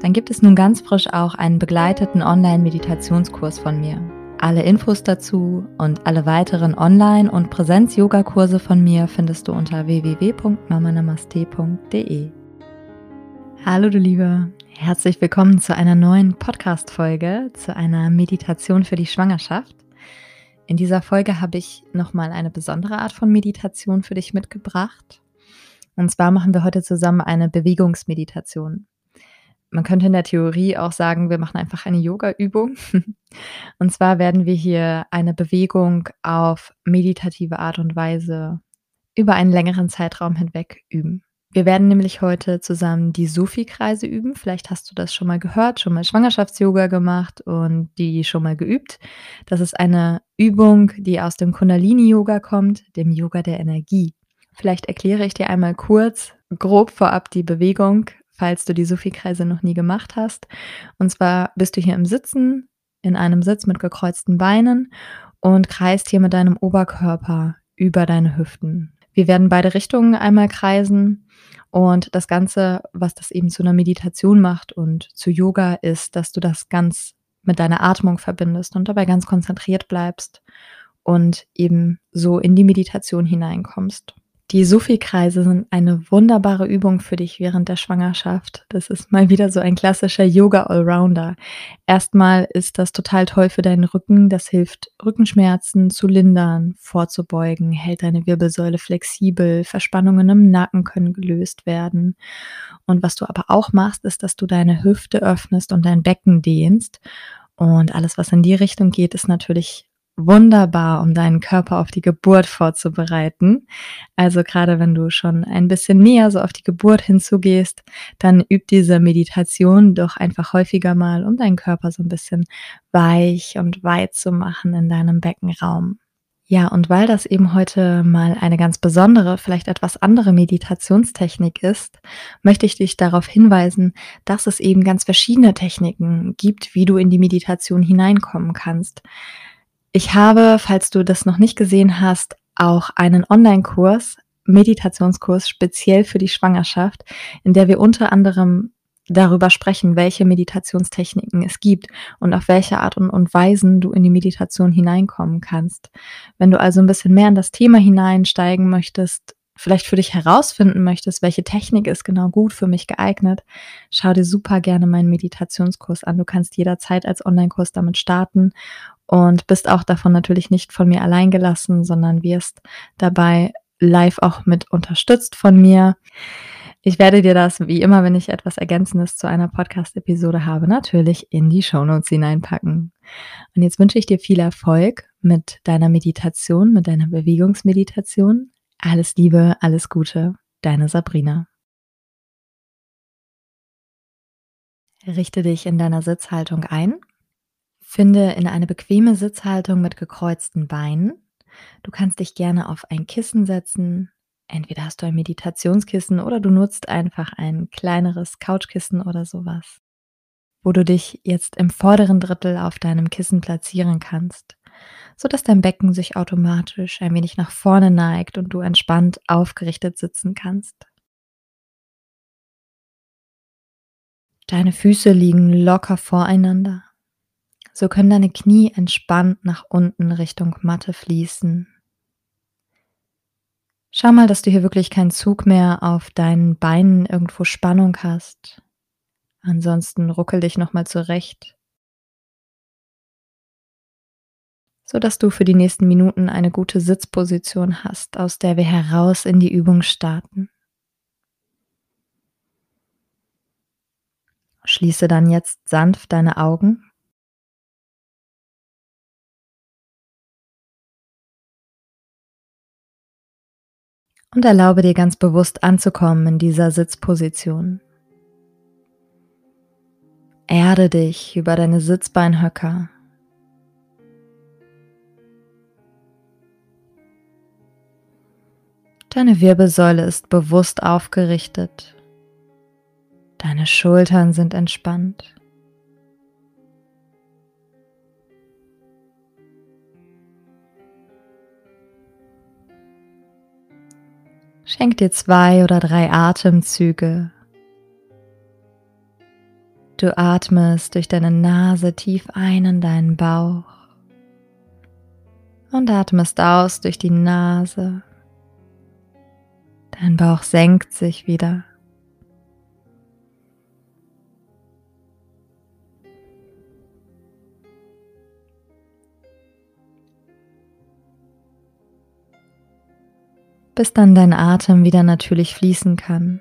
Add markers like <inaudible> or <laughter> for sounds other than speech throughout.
dann gibt es nun ganz frisch auch einen begleiteten Online-Meditationskurs von mir. Alle Infos dazu und alle weiteren Online- und Präsenz-Yoga-Kurse von mir findest du unter www.mamanamaste.de. Hallo du Liebe, herzlich willkommen zu einer neuen Podcast-Folge, zu einer Meditation für die Schwangerschaft. In dieser Folge habe ich nochmal eine besondere Art von Meditation für dich mitgebracht. Und zwar machen wir heute zusammen eine Bewegungsmeditation. Man könnte in der Theorie auch sagen, wir machen einfach eine Yoga-Übung. <laughs> Und zwar werden wir hier eine Bewegung auf meditative Art und Weise über einen längeren Zeitraum hinweg üben. Wir werden nämlich heute zusammen die Sufi-Kreise üben. Vielleicht hast du das schon mal gehört, schon mal Schwangerschafts-Yoga gemacht und die schon mal geübt. Das ist eine Übung, die aus dem Kundalini-Yoga kommt, dem Yoga der Energie. Vielleicht erkläre ich dir einmal kurz, grob vorab die Bewegung, falls du die Sufi-Kreise noch nie gemacht hast. Und zwar bist du hier im Sitzen, in einem Sitz mit gekreuzten Beinen und kreist hier mit deinem Oberkörper über deine Hüften. Wir werden beide Richtungen einmal kreisen und das Ganze, was das eben zu einer Meditation macht und zu Yoga, ist, dass du das ganz mit deiner Atmung verbindest und dabei ganz konzentriert bleibst und eben so in die Meditation hineinkommst. Die Sufi-Kreise sind eine wunderbare Übung für dich während der Schwangerschaft. Das ist mal wieder so ein klassischer Yoga-Allrounder. Erstmal ist das total toll für deinen Rücken. Das hilft, Rückenschmerzen zu lindern, vorzubeugen, hält deine Wirbelsäule flexibel, Verspannungen im Nacken können gelöst werden. Und was du aber auch machst, ist, dass du deine Hüfte öffnest und dein Becken dehnst. Und alles, was in die Richtung geht, ist natürlich wunderbar, um deinen Körper auf die Geburt vorzubereiten. Also gerade wenn du schon ein bisschen näher so auf die Geburt hinzugehst, dann üb diese Meditation doch einfach häufiger mal, um deinen Körper so ein bisschen weich und weit zu machen in deinem Beckenraum. Ja, und weil das eben heute mal eine ganz besondere, vielleicht etwas andere Meditationstechnik ist, möchte ich dich darauf hinweisen, dass es eben ganz verschiedene Techniken gibt, wie du in die Meditation hineinkommen kannst. Ich habe, falls du das noch nicht gesehen hast, auch einen Online-Kurs, Meditationskurs speziell für die Schwangerschaft, in der wir unter anderem darüber sprechen, welche Meditationstechniken es gibt und auf welche Art und, und Weisen du in die Meditation hineinkommen kannst. Wenn du also ein bisschen mehr in das Thema hineinsteigen möchtest, vielleicht für dich herausfinden möchtest, welche Technik ist genau gut für mich geeignet, schau dir super gerne meinen Meditationskurs an. Du kannst jederzeit als Online-Kurs damit starten und bist auch davon natürlich nicht von mir allein gelassen, sondern wirst dabei live auch mit unterstützt von mir. Ich werde dir das, wie immer, wenn ich etwas Ergänzendes zu einer Podcast-Episode habe, natürlich in die Shownotes hineinpacken. Und jetzt wünsche ich dir viel Erfolg mit deiner Meditation, mit deiner Bewegungsmeditation. Alles Liebe, alles Gute, deine Sabrina. Richte dich in deiner Sitzhaltung ein Finde in eine bequeme Sitzhaltung mit gekreuzten Beinen. Du kannst dich gerne auf ein Kissen setzen. Entweder hast du ein Meditationskissen oder du nutzt einfach ein kleineres Couchkissen oder sowas, wo du dich jetzt im vorderen Drittel auf deinem Kissen platzieren kannst, sodass dein Becken sich automatisch ein wenig nach vorne neigt und du entspannt aufgerichtet sitzen kannst. Deine Füße liegen locker voreinander. So können deine Knie entspannt nach unten Richtung Matte fließen. Schau mal, dass du hier wirklich keinen Zug mehr auf deinen Beinen irgendwo Spannung hast. Ansonsten ruckel dich nochmal zurecht, so dass du für die nächsten Minuten eine gute Sitzposition hast, aus der wir heraus in die Übung starten. Schließe dann jetzt sanft deine Augen und erlaube dir ganz bewusst anzukommen in dieser Sitzposition. Erde dich über deine Sitzbeinhöcker. Deine Wirbelsäule ist bewusst aufgerichtet. Deine Schultern sind entspannt. Schenk dir zwei oder drei Atemzüge. Du atmest durch deine Nase tief ein in deinen Bauch und atmest aus durch die Nase. Dein Bauch senkt sich wieder. Bis dann dein Atem wieder natürlich fließen kann.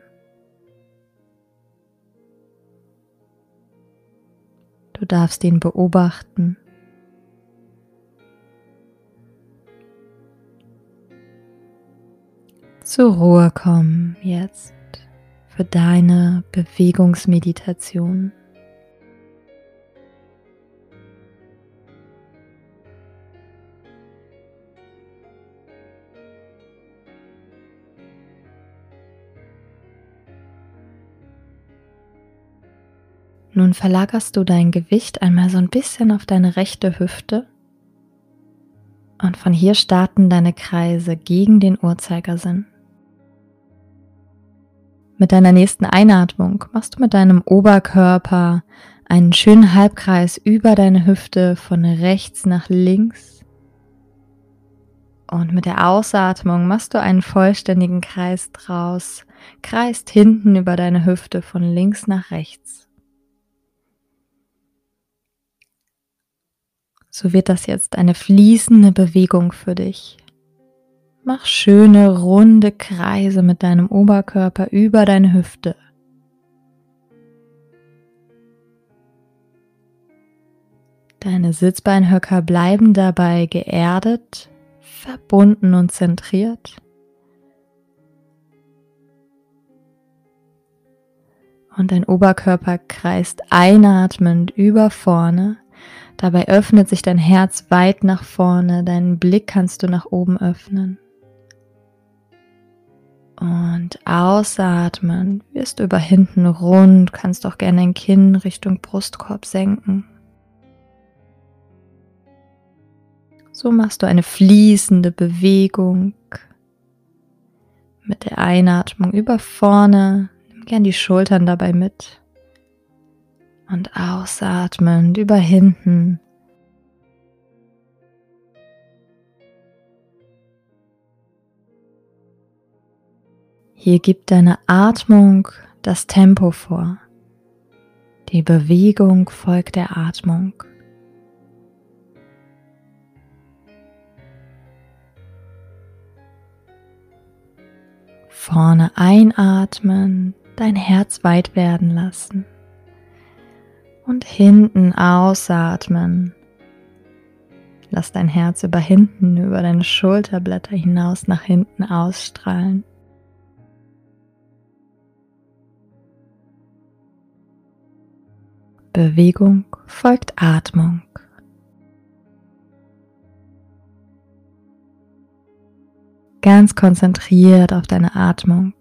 Du darfst ihn beobachten. Zur Ruhe kommen jetzt für deine Bewegungsmeditation. Nun verlagerst du dein Gewicht einmal so ein bisschen auf deine rechte Hüfte und von hier starten deine Kreise gegen den Uhrzeigersinn. Mit deiner nächsten Einatmung machst du mit deinem Oberkörper einen schönen Halbkreis über deine Hüfte von rechts nach links. Und mit der Ausatmung machst du einen vollständigen Kreis draus, kreist hinten über deine Hüfte von links nach rechts. So wird das jetzt eine fließende Bewegung für dich. Mach schöne runde Kreise mit deinem Oberkörper über deine Hüfte. Deine Sitzbeinhöcker bleiben dabei geerdet, verbunden und zentriert. Und dein Oberkörper kreist einatmend über vorne Dabei öffnet sich dein Herz weit nach vorne, deinen Blick kannst du nach oben öffnen. Und ausatmen wirst du über hinten rund, kannst auch gerne dein Kinn Richtung Brustkorb senken. So machst du eine fließende Bewegung mit der Einatmung über vorne. Nimm gern die Schultern dabei mit und ausatmend über hinten. Hier gibt deine Atmung das Tempo vor. Die Bewegung folgt der Atmung. Vorne einatmen, dein Herz weit werden lassen und hinten ausatmen. Lass dein Herz über hinten, über deine Schulterblätter hinaus nach hinten ausstrahlen. Bewegung folgt Atmung. Ganz konzentriert auf deine Atmung.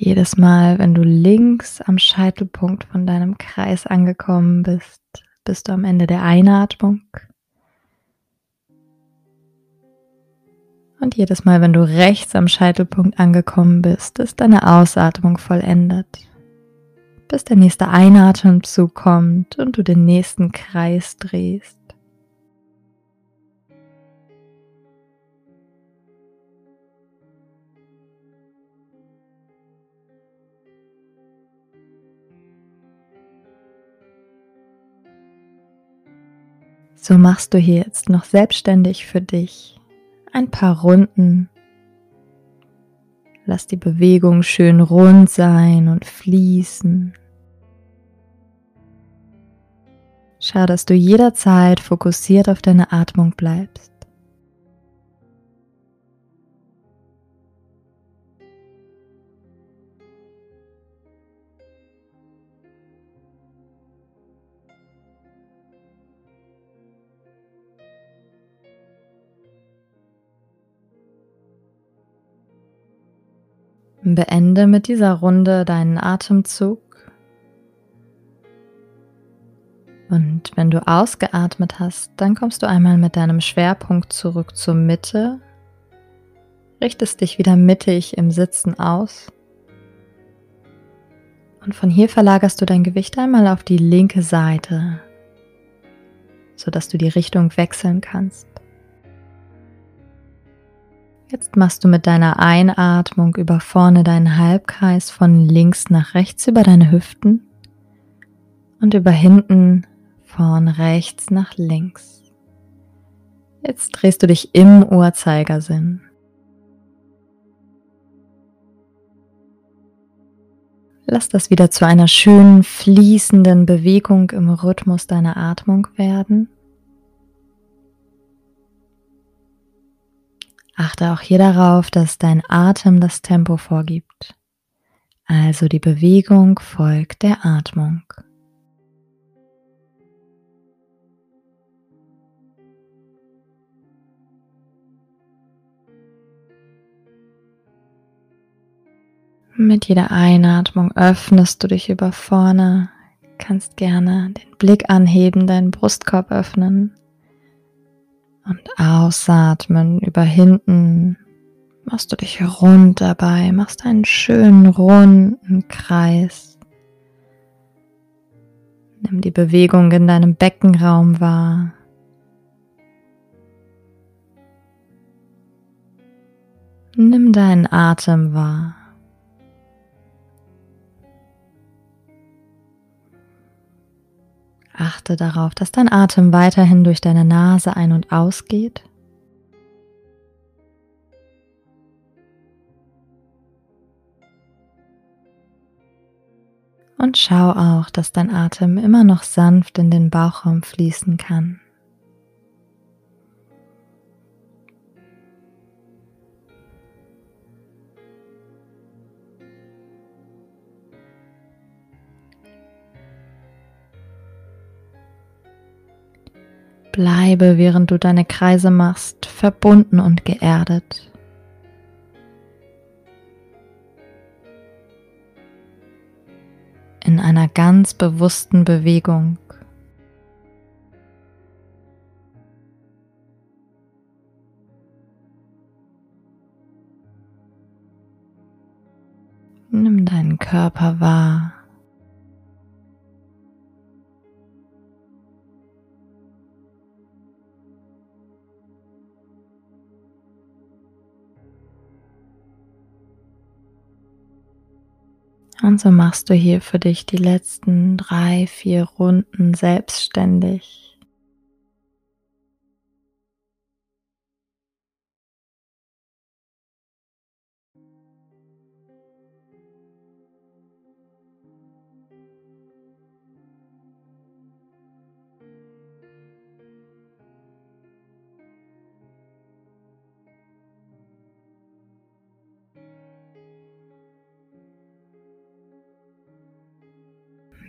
Jedes Mal, wenn du links am Scheitelpunkt von deinem Kreis angekommen bist, bist du am Ende der Einatmung. Und jedes Mal, wenn du rechts am Scheitelpunkt angekommen bist, ist deine Ausatmung vollendet. Bis der nächste Einatemzug kommt und du den nächsten Kreis drehst. So machst du hier jetzt noch selbstständig für dich ein paar Runden. Lass die Bewegung schön rund sein und fließen. Schau, dass du jederzeit fokussiert auf deine Atmung bleibst. Beende mit dieser Runde deinen Atemzug. Und wenn du ausgeatmet hast, dann kommst du einmal mit deinem Schwerpunkt zurück zur Mitte, richtest dich wieder mittig im Sitzen aus und von hier verlagerst du dein Gewicht einmal auf die linke Seite, sodass du die Richtung wechseln kannst. Jetzt machst du mit deiner Einatmung über vorne deinen Halbkreis von links nach rechts über deine Hüften und über hinten von rechts nach links. Jetzt drehst du dich im Uhrzeigersinn. Lass das wieder zu einer schönen fließenden Bewegung im Rhythmus deiner Atmung werden. Achte auch hier darauf, dass dein Atem das Tempo vorgibt. Also die Bewegung folgt der Atmung. Mit jeder Einatmung öffnest du dich über vorne, kannst gerne den Blick anheben, deinen Brustkorb öffnen und ausatmen über hinten. Machst du dich rund dabei, machst einen schönen runden Kreis. Nimm die Bewegung in deinem Beckenraum wahr. Nimm deinen Atem wahr. Achte darauf, dass dein Atem weiterhin durch deine Nase ein- und ausgeht. Und schau auch, dass dein Atem immer noch sanft in den Bauchraum fließen kann. Bleibe, während du deine Kreise machst, verbunden und geerdet. In einer ganz bewussten Bewegung. Nimm deinen Körper wahr. Und so machst du hier für dich die letzten drei, vier Runden selbstständig.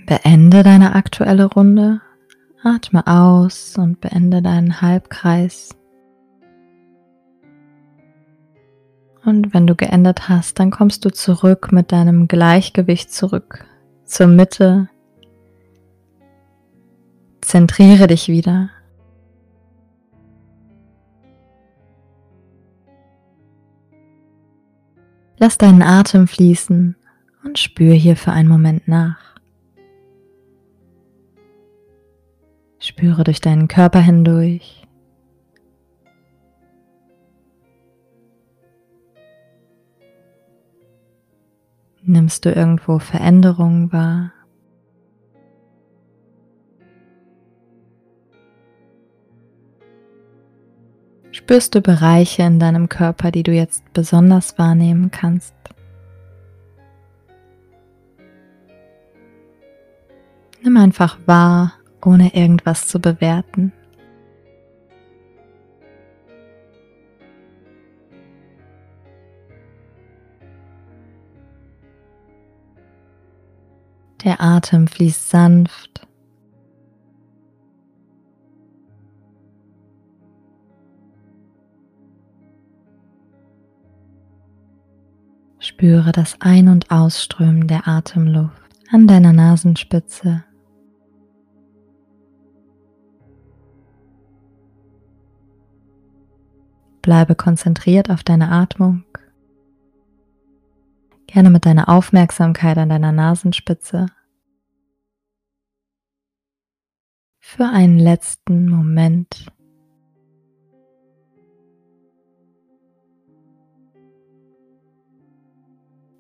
Beende deine aktuelle Runde, atme aus und beende deinen Halbkreis. Und wenn du geendet hast, dann kommst du zurück mit deinem Gleichgewicht zurück zur Mitte. Zentriere dich wieder. Lass deinen Atem fließen und spür hier für einen Moment nach. Spüre durch deinen Körper hindurch. Nimmst du irgendwo Veränderungen wahr? Spürst du Bereiche in deinem Körper, die du jetzt besonders wahrnehmen kannst? Nimm einfach wahr, ohne irgendwas zu bewerten. Der Atem fließt sanft. Spüre das Ein- und Ausströmen der Atemluft an deiner Nasenspitze. Bleibe konzentriert auf deine Atmung. Gerne mit deiner Aufmerksamkeit an deiner Nasenspitze. Für einen letzten Moment.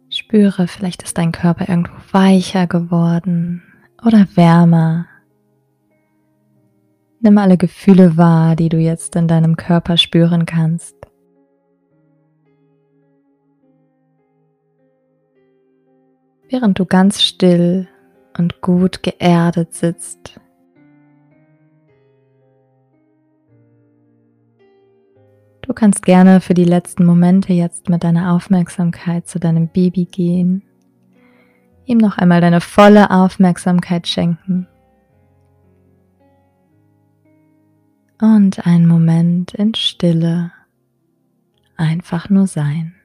Spüre, vielleicht ist dein Körper irgendwo weicher geworden oder wärmer. Nimm alle Gefühle wahr, die du jetzt in deinem Körper spüren kannst. Während du ganz still und gut geerdet sitzt. Du kannst gerne für die letzten Momente jetzt mit deiner Aufmerksamkeit zu deinem Baby gehen, ihm noch einmal deine volle Aufmerksamkeit schenken und einen Moment in Stille einfach nur sein.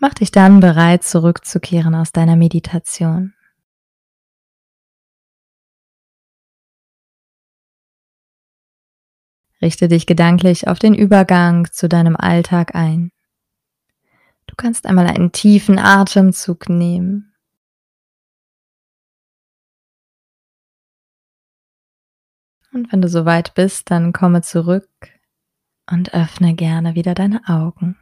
Mach dich dann bereit, zurückzukehren aus deiner Meditation. Richte dich gedanklich auf den Übergang zu deinem Alltag ein. Du kannst einmal einen tiefen Atemzug nehmen. Und wenn du soweit bist, dann komme zurück und öffne gerne wieder deine Augen.